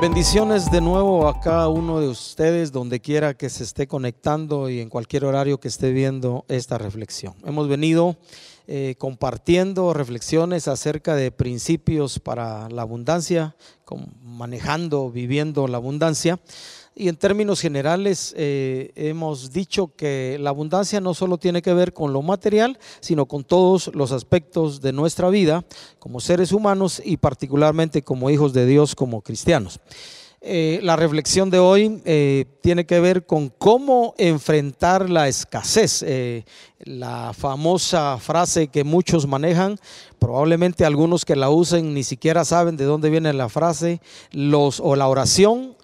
Bendiciones de nuevo a cada uno de ustedes, donde quiera que se esté conectando y en cualquier horario que esté viendo esta reflexión. Hemos venido eh, compartiendo reflexiones acerca de principios para la abundancia, manejando, viviendo la abundancia. Y en términos generales eh, hemos dicho que la abundancia no solo tiene que ver con lo material, sino con todos los aspectos de nuestra vida como seres humanos y particularmente como hijos de Dios, como cristianos. Eh, la reflexión de hoy eh, tiene que ver con cómo enfrentar la escasez. la famosa frase que muchos manejan, probablemente algunos que la usen ni siquiera saben de dónde viene la frase, los, o la oración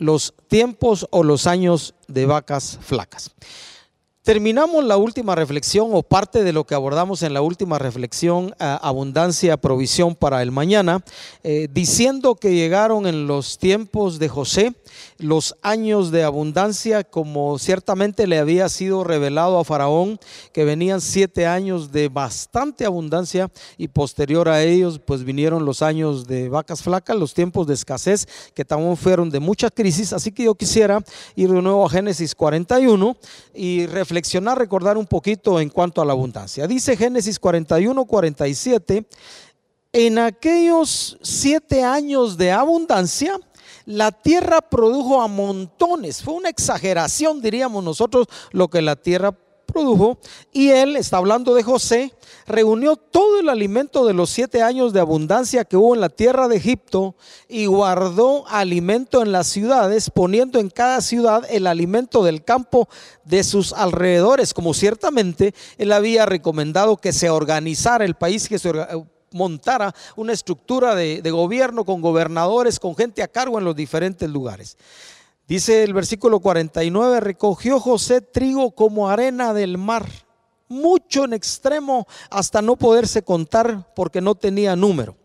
los tiempos o los años de vacas flacas. Terminamos la última reflexión o parte de lo que abordamos en la última reflexión, abundancia, provisión para el mañana, eh, diciendo que llegaron en los tiempos de José los años de abundancia, como ciertamente le había sido revelado a Faraón, que venían siete años de bastante abundancia y posterior a ellos pues vinieron los años de vacas flacas, los tiempos de escasez, que también fueron de mucha crisis. Así que yo quisiera ir de nuevo a Génesis 41 y reflexionar, recordar un poquito en cuanto a la abundancia. Dice Génesis 41, 47, en aquellos siete años de abundancia, la tierra produjo a montones. Fue una exageración, diríamos nosotros, lo que la tierra produjo. Y él, está hablando de José, reunió todo el alimento de los siete años de abundancia que hubo en la tierra de Egipto y guardó alimento en las ciudades, poniendo en cada ciudad el alimento del campo de sus alrededores, como ciertamente él había recomendado que se organizara el país, que se montara una estructura de, gobierno con gobernadores, con gente a cargo en los diferentes lugares. Dice el versículo 49, recogió José trigo como arena del mar, mucho en extremo hasta no poderse contar porque no tenía número.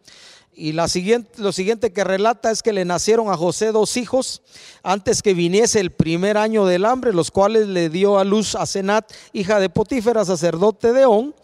Y la siguiente, lo siguiente que relata es que le nacieron a José dos hijos antes que viniese el primer año del hambre, los cuales le dio a luz a Senat, hija de Potífera, sacerdote de On,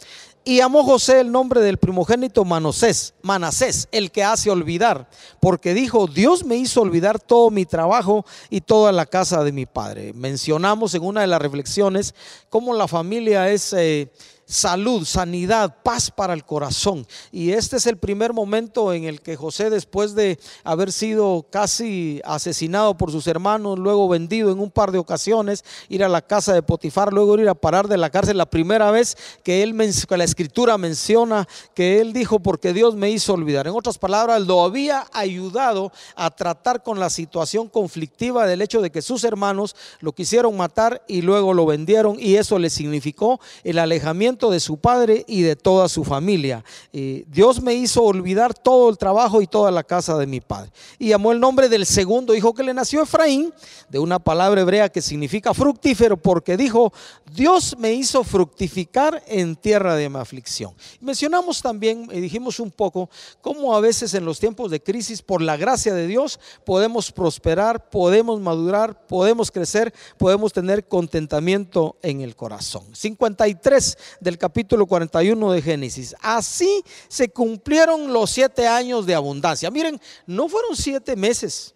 y amó José el nombre del primogénito Manasés, Manasés, el que hace olvidar, porque dijo, Dios me hizo olvidar todo mi trabajo y toda la casa de mi padre. Mencionamos en una de las reflexiones cómo la familia es... Eh, salud, sanidad, paz para el corazón. Y este es el primer momento en el que José, después de haber sido casi asesinado por sus hermanos, luego vendido en un par de ocasiones, ir a la casa de Potifar, luego ir a parar de la cárcel, la primera vez que él la escritura menciona que él dijo porque Dios me hizo olvidar. En otras palabras, lo había ayudado a tratar con la situación conflictiva del hecho de que sus hermanos lo quisieron matar y luego lo vendieron y eso le significó el alejamiento de su padre y de toda su familia. Dios me hizo olvidar todo el trabajo y toda la casa de mi padre. Y llamó el nombre del segundo hijo que le nació Efraín, de una palabra hebrea que significa fructífero, porque dijo, Dios me hizo fructificar en tierra de mi aflicción. Mencionamos también, y dijimos un poco, cómo a veces en los tiempos de crisis, por la gracia de Dios, podemos prosperar, podemos madurar, podemos crecer, podemos tener contentamiento en el corazón. 53 del capítulo 41 de Génesis. Así se cumplieron los siete años de abundancia. Miren, no fueron siete meses.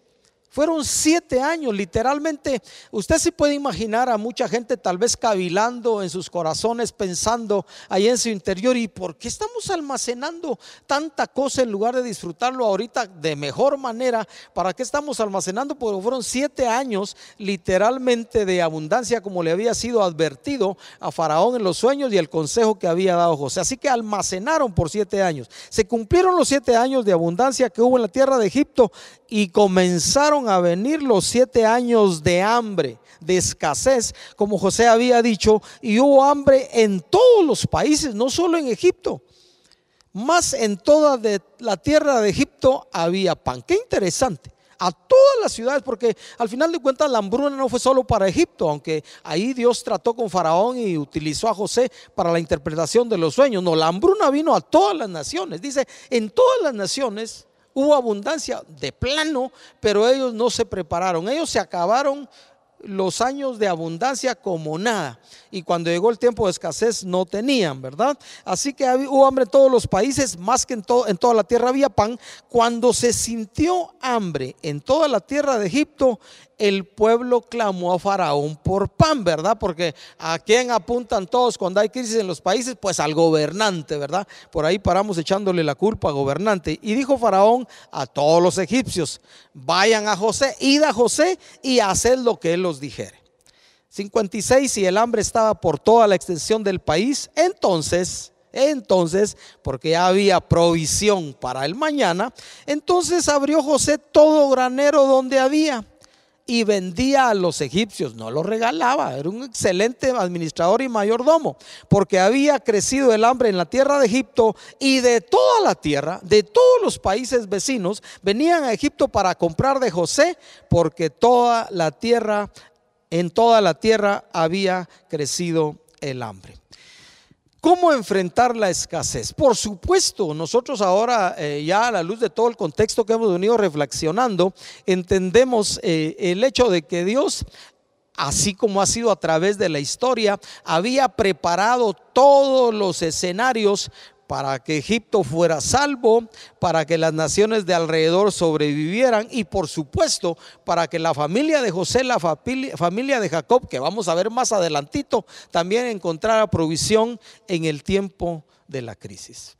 Fueron siete años, literalmente. Usted se puede imaginar a mucha gente tal vez cavilando en sus corazones, pensando ahí en su interior, ¿y por qué estamos almacenando tanta cosa en lugar de disfrutarlo ahorita de mejor manera? ¿Para qué estamos almacenando? Porque fueron siete años literalmente de abundancia, como le había sido advertido a Faraón en los sueños y el consejo que había dado José. Así que almacenaron por siete años. Se cumplieron los siete años de abundancia que hubo en la tierra de Egipto y comenzaron a venir los siete años de hambre, de escasez, como José había dicho, y hubo hambre en todos los países, no solo en Egipto. Más en toda la tierra de Egipto había pan. Qué interesante a todas las ciudades, porque al final de cuentas la hambruna no fue solo para Egipto, aunque ahí Dios trató con Faraón y utilizó a José para la interpretación de los sueños. No, la hambruna vino a todas las naciones. Dice, en todas las naciones Hubo abundancia de plano, pero ellos no se prepararon. Ellos se acabaron los años de abundancia como nada. y cuando llegó el tiempo de escasez no tenían, ¿verdad? Así que hubo hambre en todos los países, más que en, en toda la tierra había pan. Cuando se sintió hambre en toda la tierra de Egipto, el pueblo clamó a Faraón por pan, ¿verdad? Porque a quién apuntan todos cuando hay crisis en los países, pues al gobernante, ¿verdad? Por ahí paramos echándole la culpa al gobernante. Y dijo Faraón a todos los egipcios, vayan a José, id a José y haced lo que él os dijere. 56, y el hambre estaba por toda la extensión del país, entonces... Entonces, porque ya había provisión para el mañana, entonces abrió José todo granero donde había y vendía a los egipcios, no lo regalaba, era un excelente administrador y mayordomo, porque había crecido el hambre en la tierra de Egipto y de toda la tierra, de todos los países vecinos, venían a Egipto para comprar de José, porque toda la tierra, en toda la tierra había crecido el hambre. ¿Cómo enfrentar la escasez? Por supuesto, nosotros ahora, eh, ya a la luz de todo el contexto que hemos venido reflexionando, entendemos eh, el hecho de que Dios así como ha sido a través de la historia, había preparado todos los escenarios para que Egipto fuera salvo, para que las naciones de alrededor sobrevivieran y por supuesto para que la familia de José, la familia de Jacob, que vamos a ver más adelantito, también encontrara provisión en el tiempo de la crisis.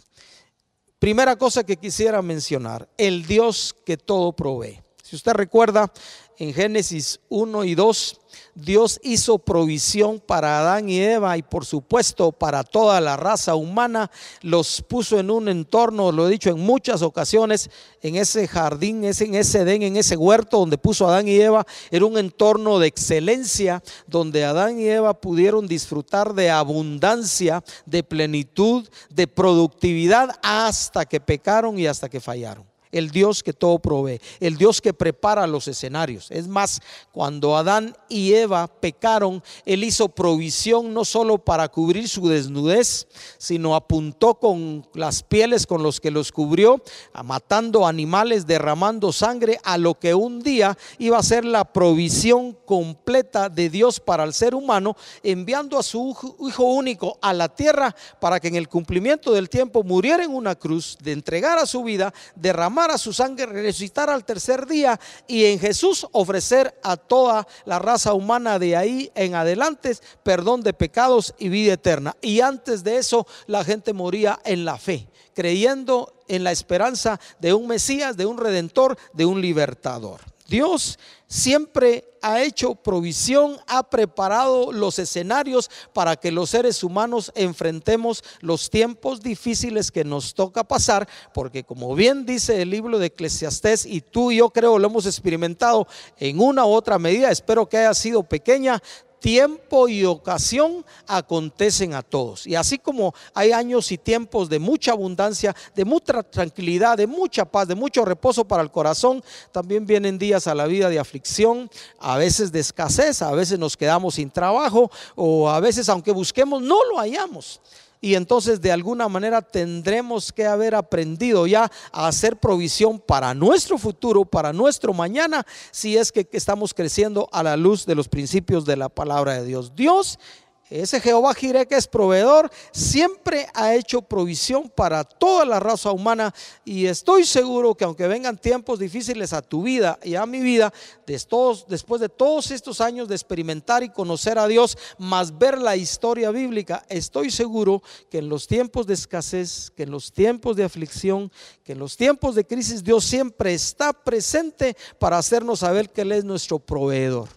Primera cosa que quisiera mencionar, el Dios que todo provee. Si usted recuerda, en Génesis 1 y 2, Dios hizo provisión para Adán y Eva y por supuesto para toda la raza humana. Los puso en un entorno, lo he dicho en muchas ocasiones, en ese jardín, en ese Edén, en ese huerto donde puso Adán y Eva. Era un entorno de excelencia donde Adán y Eva pudieron disfrutar de abundancia, de plenitud, de productividad hasta que pecaron y hasta que fallaron el Dios que todo provee, el Dios que prepara los escenarios. Es más, cuando Adán y Eva pecaron, Él hizo provisión no solo para cubrir su desnudez, sino apuntó con las pieles con los que los cubrió, matando animales, derramando sangre, a lo que un día iba a ser la provisión completa de Dios para el ser humano, enviando a su Hijo único a la tierra para que en el cumplimiento del tiempo muriera en una cruz, de entregar a su vida, derramar a su sangre, resucitar al tercer día y en Jesús ofrecer a toda la raza humana de ahí en adelante perdón de pecados y vida eterna. Y antes de eso la gente moría en la fe, creyendo en la esperanza de un Mesías, de un redentor, de un libertador. Dios siempre ha hecho provisión, ha preparado los escenarios para que los seres humanos enfrentemos los tiempos difíciles que nos toca pasar, porque como bien dice el libro de Eclesiastés, y tú y yo creo lo hemos experimentado en una u otra medida, espero que haya sido pequeña, tiempo y ocasión acontecen a todos. Y así como hay años y tiempos de mucha abundancia, de mucha tranquilidad, de mucha paz, de mucho reposo para el corazón, también vienen días a la vida de aflicción, a veces de escasez, a veces nos quedamos sin trabajo o a veces aunque busquemos no lo hallamos y entonces de alguna manera tendremos que haber aprendido ya a hacer provisión para nuestro futuro, para nuestro mañana, si es que estamos creciendo a la luz de los principios de la palabra de Dios. Dios ese Jehová Jireh que es proveedor, siempre ha hecho provisión para toda la raza humana y estoy seguro que aunque vengan tiempos difíciles a tu vida y a mi vida, después de todos estos años de experimentar y conocer a Dios, más ver la historia bíblica, estoy seguro que en los tiempos de escasez, que en los tiempos de aflicción, que en los tiempos de crisis, Dios siempre está presente para hacernos saber que Él es nuestro proveedor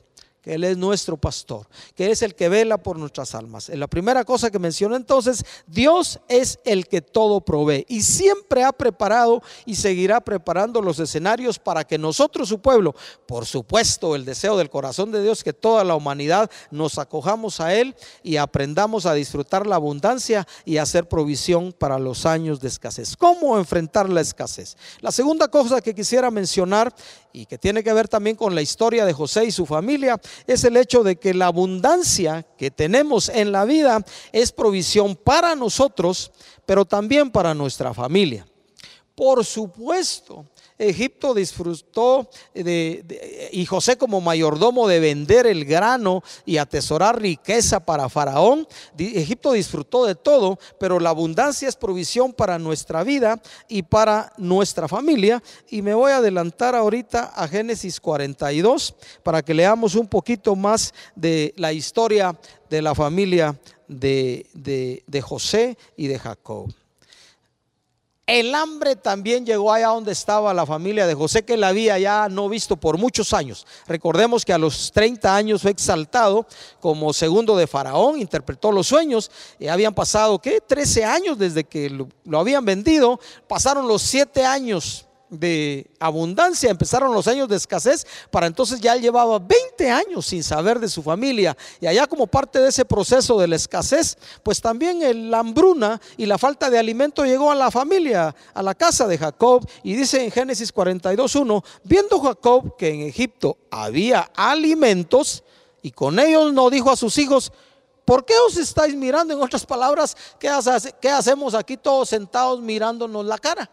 Él es nuestro pastor, que es el que vela por nuestras almas. La primera cosa que mencionó entonces, Dios es el que todo provee y siempre ha preparado y seguirá preparando los escenarios para que nosotros, su pueblo, por supuesto, el deseo del corazón de Dios, que toda la humanidad nos acojamos a Él y aprendamos a disfrutar la abundancia y hacer provisión para los años de escasez. ¿Cómo enfrentar la escasez? La segunda cosa que quisiera mencionar y que tiene que ver también con la historia de José y su familia es el hecho de que la abundancia que tenemos en la vida es provisión para nosotros, pero también para nuestra familia. Por supuesto, Egipto disfrutó de, y José como mayordomo de vender el grano y atesorar riqueza para Faraón. Egipto disfrutó de todo, pero la abundancia es provisión para nuestra vida y para nuestra familia. Y me voy a adelantar ahorita a Génesis 42 para que leamos un poquito más de la historia de la familia de, de José y de Jacob. El hambre también llegó allá donde estaba la familia de José, que la había ya no visto por muchos años. Recordemos que a los 30 años fue exaltado como segundo de Faraón, interpretó los sueños. Y habían pasado, ¿qué? 13 años desde que lo, habían vendido. Pasaron los 7 años de abundancia, empezaron los años de escasez, para entonces ya llevaba 20 años sin saber de su familia. Y allá como parte de ese proceso de la escasez, pues también la hambruna y la falta de alimento llegó a la familia, a la casa de Jacob. Y dice en Génesis 42.1, viendo Jacob que en Egipto había alimentos, y con ellos no dijo a sus hijos, ¿Por qué os estáis mirando? En otras palabras, ¿qué, hacemos aquí todos sentados mirándonos la cara?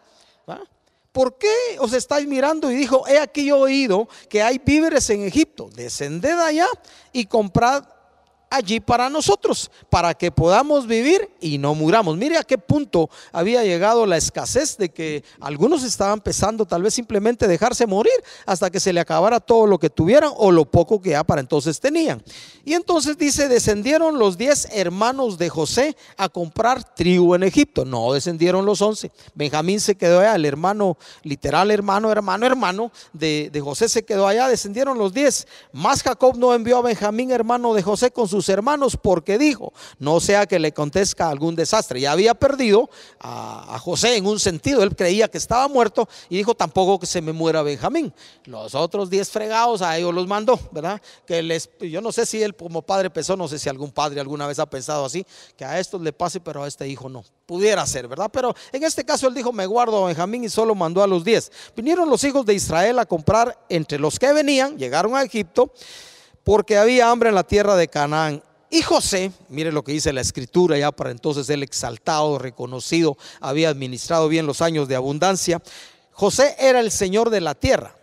¿Por qué os estáis mirando? Y dijo, he aquí yo oído que hay víveres en Egipto, descended allá y comprad allí para nosotros, para que podamos vivir y no muramos. Mire a qué punto había llegado la escasez de que algunos estaban pensando tal vez simplemente dejarse morir hasta que se le acabara todo lo que tuvieran o lo poco que ya para entonces tenían. Y entonces dice, descendieron los diez hermanos de José a comprar trigo en Egipto. No descendieron los once. Benjamín se quedó allá, el hermano, literal hermano, hermano, hermano de, de José se quedó allá, descendieron los diez. Más Jacob no envió a Benjamín, hermano de José, con su sus hermanos porque dijo, no sea que le contezca algún desastre. Ya había perdido a, José en un sentido, él creía que estaba muerto y dijo tampoco que se me muera Benjamín. Los otros diez fregados a ellos los mandó, ¿verdad? Que les, yo no sé si él como padre pensó, no sé si algún padre alguna vez ha pensado así, que a estos le pase, pero a este hijo no. Pudiera ser, ¿verdad? Pero en este caso él dijo, me guardo a Benjamín y solo mandó a los diez. Vinieron los hijos de Israel a comprar entre los que venían, llegaron a Egipto porque había hambre en la tierra de Canaán. Y José, mire lo que dice la escritura, ya para entonces él exaltado, reconocido, había administrado bien los años de abundancia. José era el Señor de la tierra,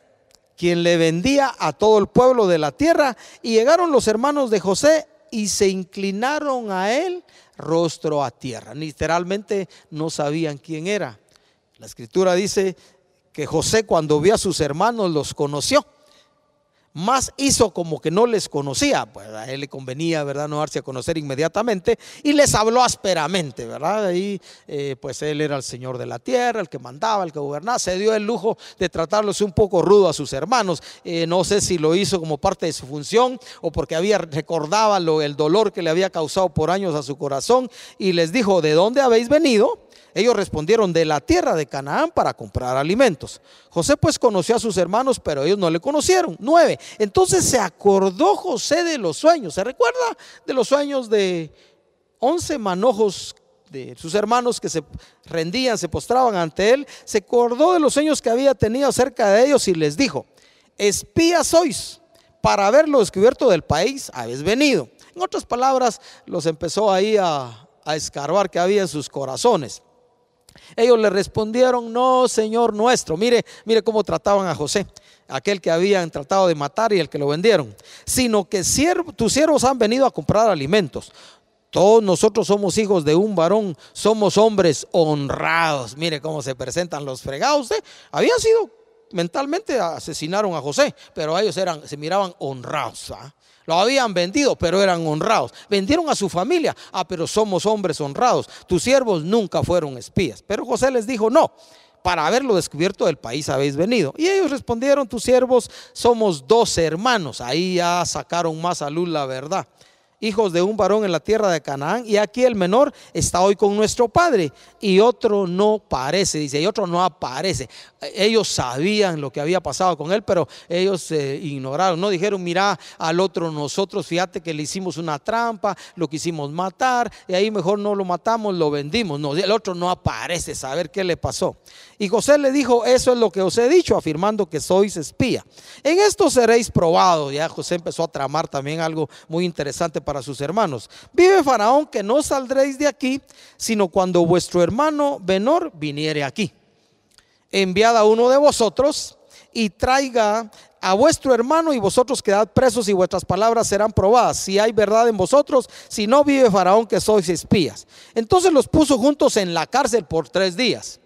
quien le vendía a todo el pueblo de la tierra. Y llegaron los hermanos de José y se inclinaron a él rostro a tierra. Literalmente no sabían quién era. La escritura dice que José cuando vio a sus hermanos los conoció más hizo como que no les conocía, pues a él le convenía, ¿verdad?, no darse a conocer inmediatamente y les habló ásperamente, ¿verdad? Ahí, eh, pues él era el señor de la tierra, el que mandaba, el que gobernaba, se dio el lujo de tratarlos un poco rudo a sus hermanos. Eh, no sé si lo hizo como parte de su función o porque había recordaba lo, el dolor que le había causado por años a su corazón y les dijo, ¿de dónde habéis venido? Ellos respondieron de la tierra de Canaán para comprar alimentos. José pues conoció a sus hermanos, pero ellos no le conocieron. Nueve. Entonces se acordó José de los sueños. ¿Se recuerda de los sueños de once manojos de sus hermanos que se rendían, se postraban ante él? Se acordó de los sueños que había tenido acerca de ellos y les dijo, espías sois para haberlo descubierto del país, habéis venido. En otras palabras, los empezó ahí a escarbar que había en sus corazones. Ellos le respondieron, no, Señor nuestro. Mire, mire cómo trataban a José, aquel que habían tratado de matar y el que lo vendieron. Sino que tus siervos han venido a comprar alimentos. Todos nosotros somos hijos de un varón, somos hombres honrados. Mire cómo se presentan los fregados. ¿eh? Habían sido mentalmente asesinaron a José, pero ellos eran, se miraban honrados. ¿ah? Lo habían vendido, pero eran honrados. Vendieron a su familia. Ah, pero somos hombres honrados. Tus siervos nunca fueron espías. Pero José les dijo, no, para haberlo descubierto del país habéis venido. Y ellos respondieron, tus siervos somos dos hermanos. Ahí ya sacaron más a luz la verdad hijos de un varón en la tierra de Canaán, y aquí el menor está hoy con nuestro padre, y otro no parece, dice, y otro no aparece. Ellos sabían lo que había pasado con él, pero ellos se ignoraron, no dijeron, mira al otro nosotros, fíjate que le hicimos una trampa, lo quisimos matar, y ahí mejor no lo matamos, lo vendimos. No, el otro no aparece, saber qué le pasó. Y José le dijo, eso es lo que os he dicho, afirmando que sois espía. En esto seréis probados. Ya José empezó a tramar también algo muy interesante para sus hermanos. Vive Faraón que no saldréis de aquí, sino cuando vuestro hermano menor viniere aquí. Enviad a uno de vosotros y traiga a vuestro hermano y vosotros quedad presos y vuestras palabras serán probadas. Si hay verdad en vosotros, si no vive Faraón que sois espías. Entonces los puso juntos en la cárcel por tres días.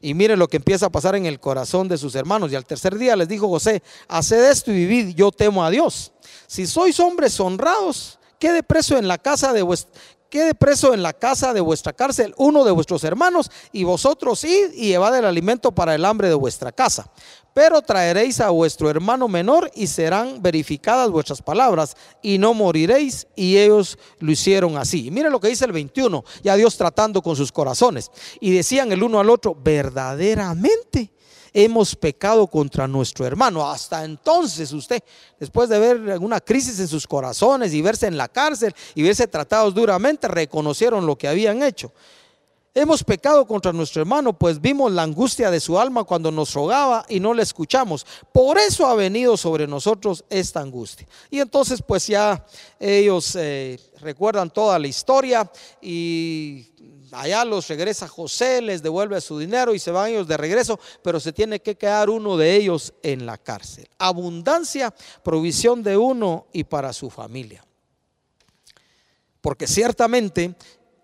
Y mire lo que empieza a pasar en el corazón de sus hermanos. Y al tercer día les dijo José, haced esto y vivid, yo temo a Dios. Si sois hombres honrados, quede preso en la casa de vuestro, quede preso en la casa de vuestra cárcel uno de vuestros hermanos y vosotros id y llevad el alimento para el hambre de vuestra casa. Pero traeréis a vuestro hermano menor y serán verificadas vuestras palabras y no moriréis. Y ellos lo hicieron así. Mire lo que dice el 21, ya Dios tratando con sus corazones. Y decían el uno al otro, verdaderamente hemos pecado contra nuestro hermano. Hasta entonces usted, después de ver una crisis en sus corazones y verse en la cárcel y verse tratados duramente, reconocieron lo que habían hecho. Hemos pecado contra nuestro hermano, pues vimos la angustia de su alma cuando nos rogaba y no le escuchamos. Por eso ha venido sobre nosotros esta angustia. Y entonces pues ya ellos eh, recuerdan toda la historia y allá los regresa José, les devuelve su dinero y se van ellos de regreso, pero se tiene que quedar uno de ellos en la cárcel. Abundancia, provisión de uno y para su familia. Porque ciertamente,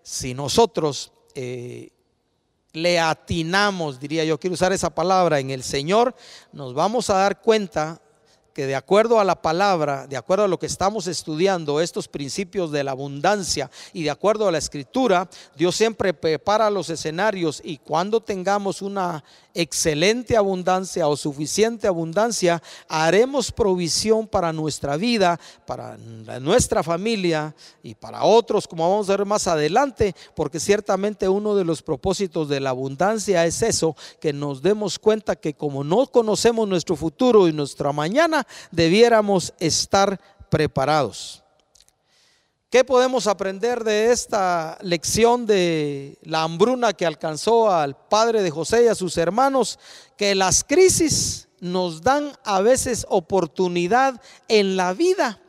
si nosotros eh, le atinamos, diría yo, quiero usar esa palabra, en el Señor, nos vamos a dar cuenta que de acuerdo a la palabra, de acuerdo a lo que estamos estudiando, estos principios de la abundancia y de acuerdo a la escritura, Dios siempre prepara los escenarios y cuando tengamos una excelente abundancia o suficiente abundancia, haremos provisión para nuestra vida, para nuestra familia y para otros, como vamos a ver más adelante, porque ciertamente uno de los propósitos de la abundancia es eso, que nos demos cuenta que como no conocemos nuestro futuro y nuestra mañana, debiéramos estar preparados. ¿Qué podemos aprender de esta lección de la hambruna que alcanzó al padre de José y a sus hermanos? Que las crisis nos dan a veces oportunidad en la vida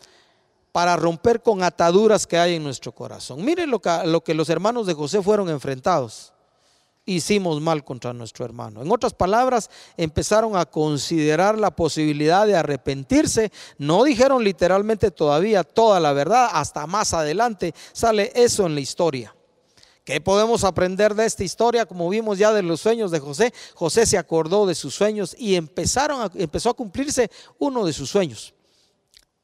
para romper con ataduras que hay en nuestro corazón. Miren lo que, lo que los hermanos de José fueron enfrentados hicimos mal contra nuestro hermano. En otras palabras, empezaron a considerar la posibilidad de arrepentirse. No dijeron literalmente todavía toda la verdad, hasta más adelante sale eso en la historia. ¿Qué podemos aprender de esta historia? Como vimos ya de los sueños de José, José se acordó de sus sueños y empezaron empezó a cumplirse uno de sus sueños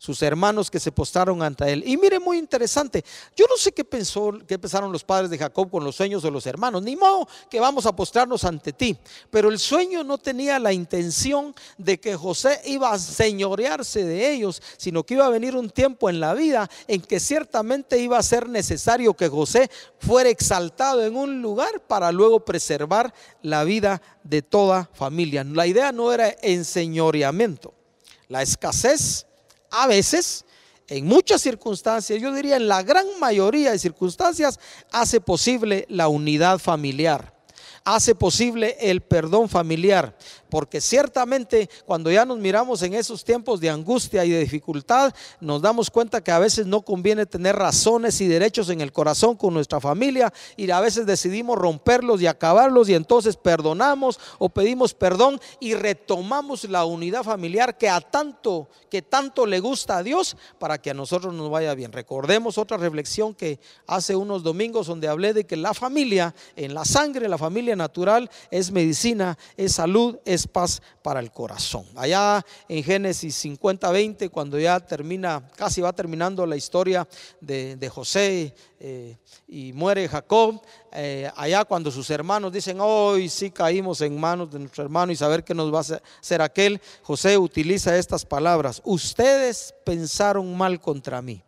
sus hermanos que se postraron ante él. Y mire, muy interesante, yo no sé qué pensó, qué pensaron los padres de Jacob con los sueños de los hermanos, ni modo que vamos a postrarnos ante ti, pero el sueño no tenía la intención de que José iba a señorearse de ellos, sino que iba a venir un tiempo en la vida en que ciertamente iba a ser necesario que José fuera exaltado en un lugar para luego preservar la vida de toda familia. La idea no era enseñoreamiento, la escasez a veces, en muchas circunstancias, yo diría en la gran mayoría de circunstancias, hace posible la unidad familiar hace posible el perdón familiar porque ciertamente cuando ya nos miramos en esos tiempos de angustia y de dificultad, nos damos cuenta que a veces no conviene tener razones y derechos en el corazón con nuestra familia y a veces decidimos romperlos y acabarlos y entonces perdonamos o pedimos perdón y retomamos la unidad familiar que a tanto que tanto le gusta a Dios para que a nosotros nos vaya bien. Recordemos otra reflexión que hace unos domingos donde hablé de que la familia en la sangre, la familia natural es medicina, es salud, es paz para el corazón. Allá en Génesis 50, 20, cuando ya termina, casi va terminando la historia de, José eh, y muere Jacob, eh, allá cuando sus hermanos dicen, hoy sí caímos en manos de nuestro hermano y saber qué nos va a hacer aquel, José utiliza estas palabras, ustedes pensaron mal contra mí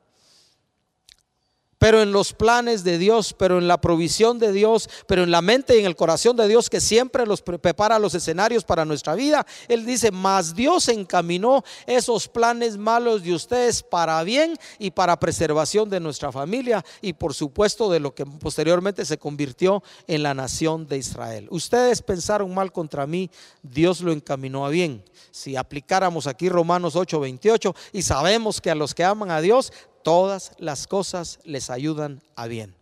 pero en los planes de Dios, pero en la provisión de Dios, pero en la mente y en el corazón de Dios que siempre los prepara los escenarios para nuestra vida. Él dice, mas Dios encaminó esos planes malos de ustedes para bien y para preservación de nuestra familia y por supuesto de lo que posteriormente se convirtió en la nación de Israel. Ustedes pensaron mal contra mí, Dios lo encaminó a bien. Si aplicáramos aquí Romanos 8:28 y sabemos que a los que aman a Dios, todas las cosas les ayudan a bien.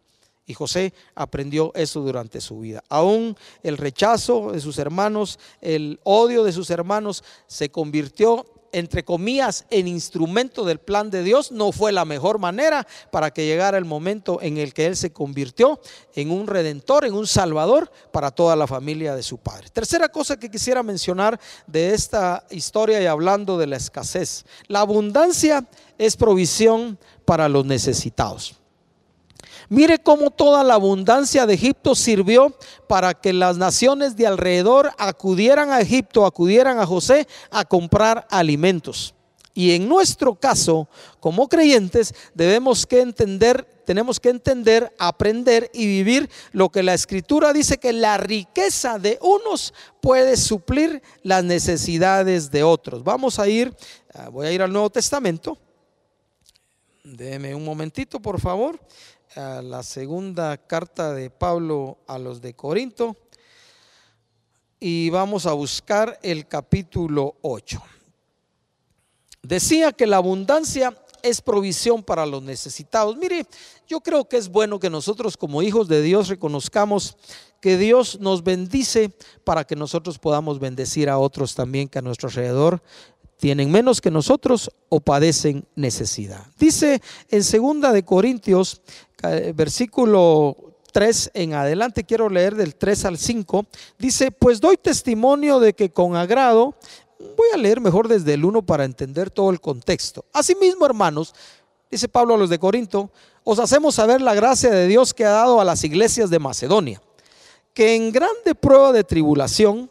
Y José aprendió eso durante su vida. Aún el rechazo de sus hermanos, el odio de sus hermanos se convirtió entre comillas, en instrumento del plan de Dios, no fue la mejor manera para que llegara el momento en el que Él se convirtió en un redentor, en un salvador para toda la familia de su padre. Tercera cosa que quisiera mencionar de esta historia y hablando de la escasez. La abundancia es provisión para los necesitados. Mire cómo toda la abundancia de Egipto sirvió para que las naciones de alrededor acudieran a Egipto, acudieran a José a comprar alimentos. Y en nuestro caso, como creyentes, debemos que entender, tenemos que entender, aprender y vivir lo que la escritura dice que la riqueza de unos puede suplir las necesidades de otros. Vamos a ir, ah, voy a ir al Nuevo Testamento. Deme un momentito, por favor a la segunda carta de Pablo a los de Corinto y vamos a buscar el capítulo 8. Decía que la abundancia es provisión para los necesitados. Mire, yo creo que es bueno que nosotros como hijos de Dios reconozcamos que Dios nos bendice para que nosotros podamos bendecir a otros también que a nuestro alrededor tienen menos que nosotros o padecen necesidad. Dice en segunda de Corintios versículo 3 en adelante, quiero leer del 3 al 5, dice, pues doy testimonio de que con agrado, voy a leer mejor desde el 1 para entender todo el contexto. Asimismo, hermanos, dice Pablo a los de Corinto, os hacemos saber la gracia de Dios que ha dado a las iglesias de Macedonia, que en grande prueba de tribulación,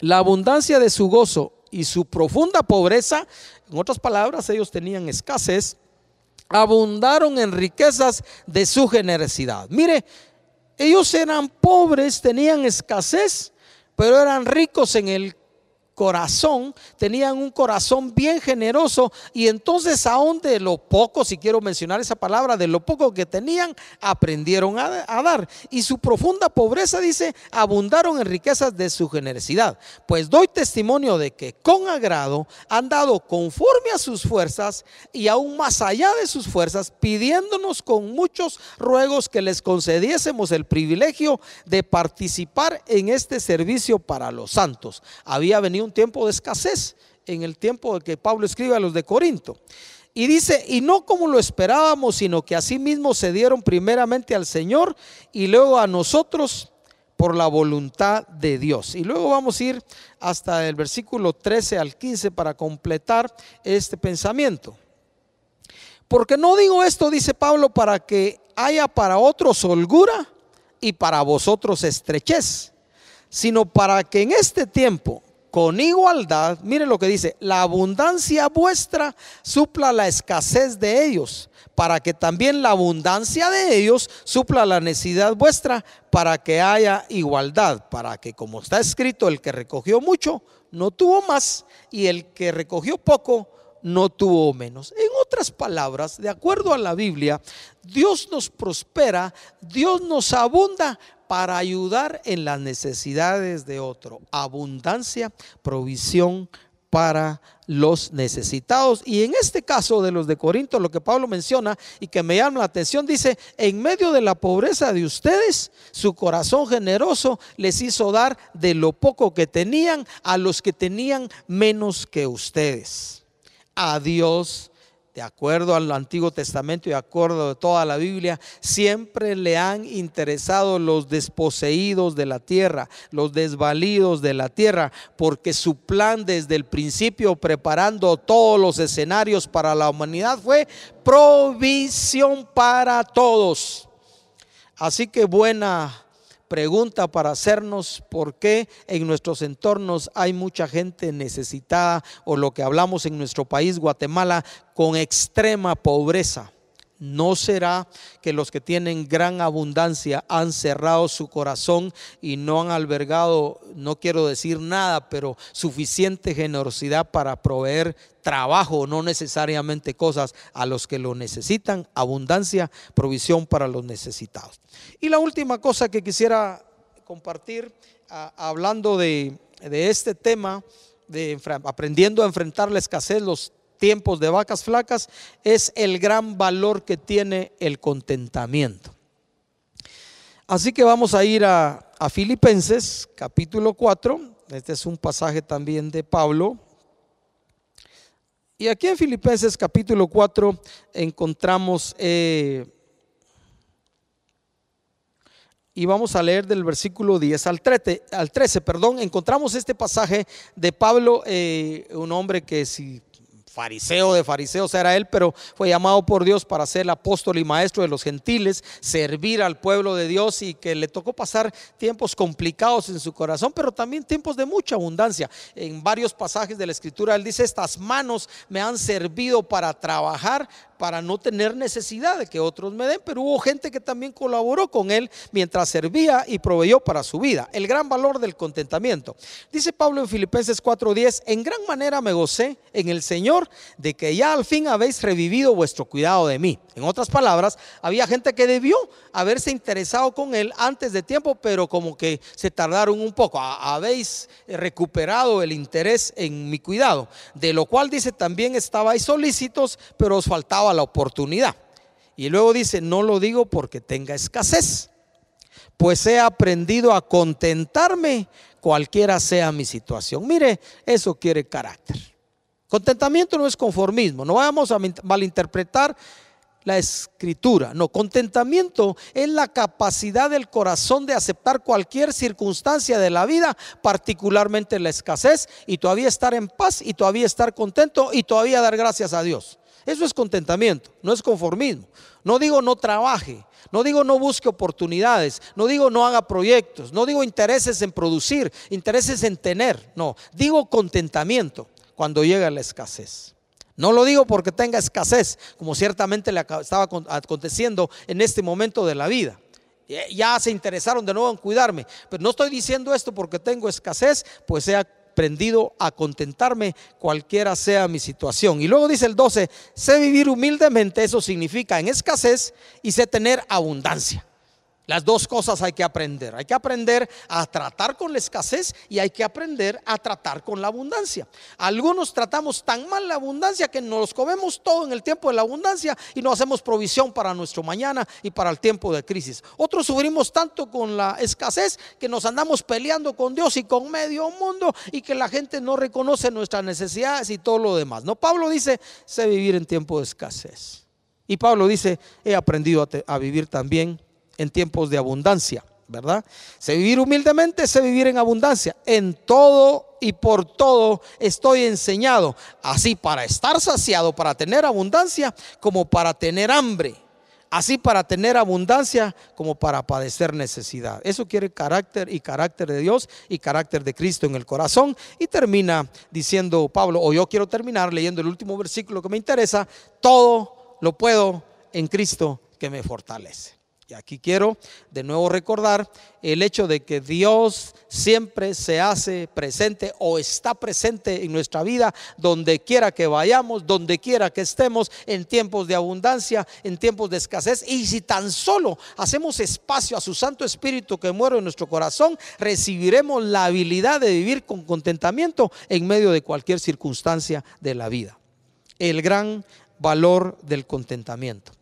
la abundancia de su gozo y su profunda pobreza, en otras palabras, ellos tenían escasez, abundaron en riquezas de su generosidad. Mire, ellos eran pobres, tenían escasez, pero eran ricos en el corazón, tenían un corazón bien generoso y entonces aún de lo poco, si quiero mencionar esa palabra, de lo poco que tenían, aprendieron a, dar. Y su profunda pobreza, dice, abundaron en riquezas de su generosidad. Pues doy testimonio de que con agrado han dado conforme a sus fuerzas y aún más allá de sus fuerzas, pidiéndonos con muchos ruegos que les concediésemos el privilegio de participar en este servicio para los santos. Había venido un tiempo de escasez en el tiempo que Pablo escribe a los de Corinto. Y dice, y no como lo esperábamos, sino que mismo se dieron primeramente al Señor y luego a nosotros por la voluntad de Dios. Y luego vamos a ir hasta el versículo 13 al 15 para completar este pensamiento. Porque no digo esto, dice Pablo, para que haya para otros holgura y para vosotros estrechez, sino para que en este tiempo con igualdad, mire lo que dice, la abundancia vuestra supla la escasez de ellos, para que también la abundancia de ellos supla la necesidad vuestra, para que haya igualdad, para que como está escrito, el que recogió mucho no tuvo más y el que recogió poco no tuvo menos. En otras palabras, de acuerdo a la Biblia, Dios nos prospera, Dios nos abunda para ayudar en las necesidades de otro. Abundancia, provisión para los necesitados. Y en este caso de los de Corinto, lo que Pablo menciona y que me llama la atención, dice, en medio de la pobreza de ustedes, su corazón generoso les hizo dar de lo poco que tenían a los que tenían menos que ustedes. A Dios de acuerdo al Antiguo Testamento y de acuerdo a toda la Biblia, siempre le han interesado los desposeídos de la tierra, los desvalidos de la tierra, porque su plan desde el principio, preparando todos los escenarios para la humanidad, fue provisión para todos. Así que buena pregunta para hacernos por qué en nuestros entornos hay mucha gente necesitada o lo que hablamos en nuestro país, Guatemala, con extrema pobreza. ¿No será que los que tienen gran abundancia han cerrado su corazón y no han albergado, no quiero decir nada, pero suficiente generosidad para proveer trabajo, no necesariamente cosas a los que lo necesitan? Abundancia, provisión para los necesitados. Y la última cosa que quisiera compartir, hablando de, de este tema, de aprendiendo a enfrentar la escasez, los tiempos de vacas flacas es el gran valor que tiene el contentamiento. Así que vamos a ir a, Filipenses capítulo 4. Este es un pasaje también de Pablo. Y aquí en Filipenses capítulo 4 encontramos, eh, y vamos a leer del versículo 10 al 13, al 13 perdón, encontramos este pasaje de Pablo, eh, un hombre que si fariseo de fariseos era él, pero fue llamado por Dios para ser el apóstol y maestro de los gentiles, servir al pueblo de Dios y que le tocó pasar tiempos complicados en su corazón, pero también tiempos de mucha abundancia. En varios pasajes de la escritura él dice, estas manos me han servido para trabajar, para no tener necesidad de que otros me den, pero hubo gente que también colaboró con él mientras servía y proveyó para su vida. El gran valor del contentamiento. Dice Pablo en Filipenses 4:10, en gran manera me gocé en el Señor de que ya al fin habéis revivido vuestro cuidado de mí. En otras palabras, había gente que debió haberse interesado con él antes de tiempo, pero como que se tardaron un poco. Habéis recuperado el interés en mi cuidado, de lo cual dice también estabais solícitos, pero os faltaba la oportunidad. Y luego dice, no lo digo porque tenga escasez, pues he aprendido a contentarme cualquiera sea mi situación. Mire, eso quiere carácter. Contentamiento no es conformismo, no vamos a malinterpretar la escritura. No, contentamiento es la capacidad del corazón de aceptar cualquier circunstancia de la vida, particularmente la escasez, y todavía estar en paz y todavía estar contento y todavía dar gracias a Dios. Eso es contentamiento, no es conformismo. No digo no trabaje, no digo no busque oportunidades, no digo no haga proyectos, no digo intereses en producir, intereses en tener, no, digo contentamiento cuando llega la escasez. No lo digo porque tenga escasez, como ciertamente le estaba aconteciendo en este momento de la vida. Ya se interesaron de nuevo en cuidarme, pero no estoy diciendo esto porque tengo escasez, pues sea aprendido a contentarme cualquiera sea mi situación. Y luego dice el 12, sé vivir humildemente, eso significa en escasez y sé tener abundancia. Las dos cosas hay que aprender. Hay que aprender a tratar con la escasez y hay que aprender a tratar con la abundancia. Algunos tratamos tan mal la abundancia que nos comemos todo en el tiempo de la abundancia y no hacemos provisión para nuestro mañana y para el tiempo de crisis. Otros sufrimos tanto con la escasez que nos andamos peleando con Dios y con medio mundo y que la gente no reconoce nuestras necesidades y todo lo demás. No, Pablo dice, sé vivir en tiempo de escasez. Y Pablo dice, he aprendido a, a vivir también en tiempos de abundancia, ¿verdad? Sé vivir humildemente, sé vivir en abundancia. En todo y por todo estoy enseñado, así para estar saciado, para tener abundancia, como para tener hambre. Así para tener abundancia como para padecer necesidad. Eso quiere carácter y carácter de Dios y carácter de Cristo en el corazón. Y termina diciendo Pablo, o yo quiero terminar leyendo el último versículo que me interesa, todo lo puedo en Cristo que me fortalece. Y aquí quiero de nuevo recordar el hecho de que Dios siempre se hace presente o está presente en nuestra vida donde quiera que vayamos, donde quiera que estemos, en tiempos de abundancia, en tiempos de escasez. Y si tan solo hacemos espacio a su Santo Espíritu que muere en nuestro corazón, recibiremos la habilidad de vivir con contentamiento en medio de cualquier circunstancia de la vida. El gran valor del contentamiento.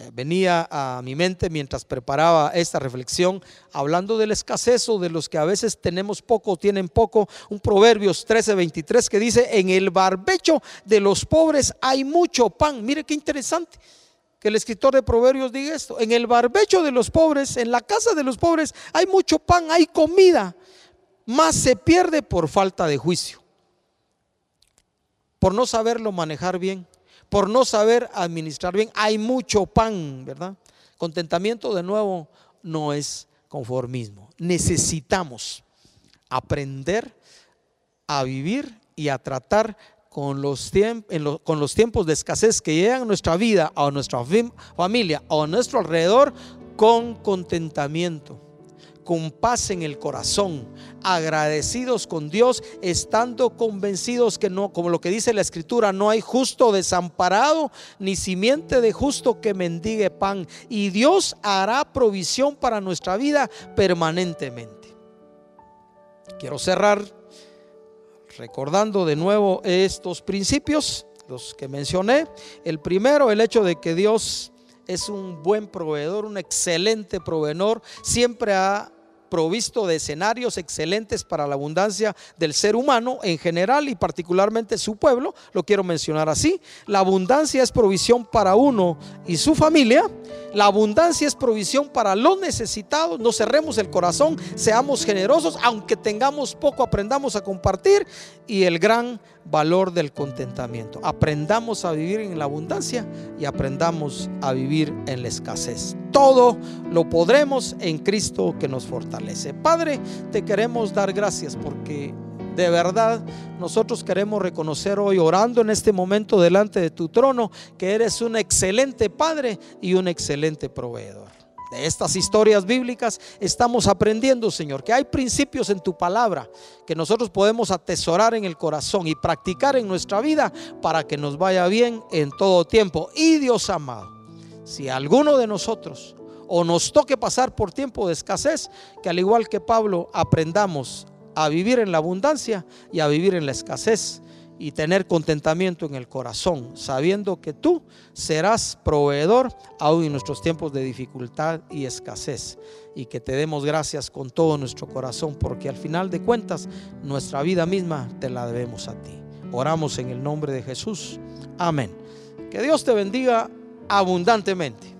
Eh, venía a mi mente mientras preparaba esta reflexión, hablando de la escasez o de los que a veces tenemos poco o tienen poco, un Proverbios 13:23 que dice, en el barbecho de los pobres hay mucho pan. Mire qué interesante que el escritor de Proverbios diga esto, en el barbecho de los pobres, en la casa de los pobres hay mucho pan, hay comida, más se pierde por falta de juicio, por no saberlo manejar bien por no saber administrar bien. Hay mucho pan, ¿verdad? Contentamiento de nuevo no es conformismo. Necesitamos aprender a vivir y a tratar con los, con los tiempos de escasez que llegan a nuestra vida, a nuestra familia a nuestro alrededor con contentamiento con paz en el corazón, agradecidos con Dios, estando convencidos que no, como lo que dice la escritura, no hay justo desamparado, ni simiente de justo que mendigue pan. Y Dios hará provisión para nuestra vida permanentemente. Quiero cerrar recordando de nuevo estos principios, los que mencioné. El primero, el hecho de que Dios es un buen proveedor, un excelente proveedor, siempre ha provisto de escenarios excelentes para la abundancia del ser humano en general y particularmente su pueblo, lo quiero mencionar así. La abundancia es provisión para uno y su familia. La abundancia es provisión para los necesitados. No cerremos el corazón, seamos generosos, aunque tengamos poco, aprendamos a compartir y el gran valor del contentamiento. Aprendamos a vivir en la abundancia y aprendamos a vivir en la escasez. Todo lo podremos en Cristo que nos fortalece. Padre, te queremos dar gracias porque de verdad nosotros queremos reconocer hoy, orando en este momento delante de tu trono, que eres un excelente Padre y un excelente proveedor de estas historias bíblicas estamos aprendiendo, Señor, que hay principios en tu palabra que nosotros podemos atesorar en el corazón y practicar en nuestra vida para que nos vaya bien en todo tiempo. Y Dios amado, si alguno de nosotros o nos toque pasar por tiempo de escasez, que al igual que Pablo aprendamos a vivir en la abundancia y a vivir en la escasez y tener contentamiento en el corazón, sabiendo que tú serás proveedor aún en nuestros tiempos de dificultad y escasez. Y que te demos gracias con todo nuestro corazón, porque al final de cuentas nuestra vida misma te la debemos a ti. Oramos en el nombre de Jesús. Amén. Que Dios te bendiga abundantemente.